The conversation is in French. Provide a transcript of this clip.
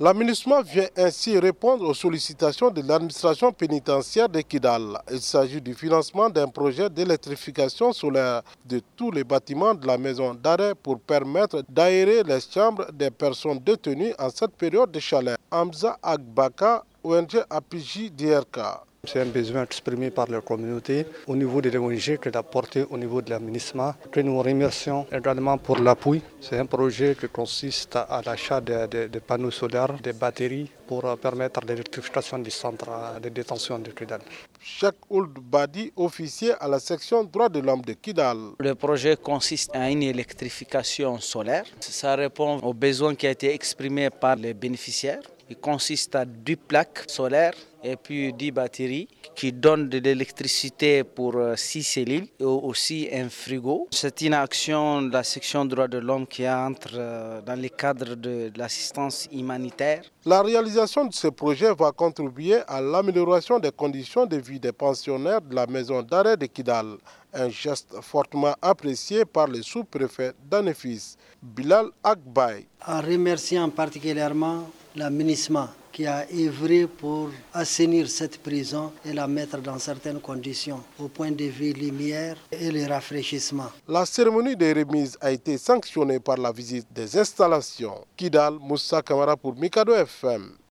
L'aménagement vient ainsi répondre aux sollicitations de l'administration pénitentiaire de Kidal. Il s'agit du financement d'un projet d'électrification solaire de tous les bâtiments de la maison d'arrêt pour permettre d'aérer les chambres des personnes détenues en cette période de chaleur. Hamza Agbaka, ONG APJ DRK. C'est un besoin exprimé par la communauté au niveau de l'ONG que d'apporter au niveau de l'aménagement. Que nous remercions également pour l'appui. C'est un projet qui consiste à l'achat de, panneaux solaires, des batteries pour permettre l'électrification du centre de détention de Kidal. Cheikh Ould Badi, officier à la section droit de l'homme de Kidal. Le projet consiste à une électrification solaire. Ça répond aux besoins qui ont été exprimés par les bénéficiaires. Il consiste à 10 plaques solaires et puis 10 batteries qui donnent de l'électricité pour 6 euh, cellules et aussi un frigo. C'est une action de la section droits de l'homme qui entre euh, dans le cadre de l'assistance humanitaire. La réalisation de ce projet va contribuer à l'amélioration des conditions de vie des pensionnaires de la maison d'arrêt de Kidal. Un geste fortement apprécié par le sous-préfet d'Anefis, Bilal Akbay. En remerciant particulièrement la qui a œuvré pour assainir cette prison et la mettre dans certaines conditions au point de vue lumière et le rafraîchissement. La cérémonie de remise a été sanctionnée par la visite des installations. Kidal Moussa Kamara pour Mikado FM.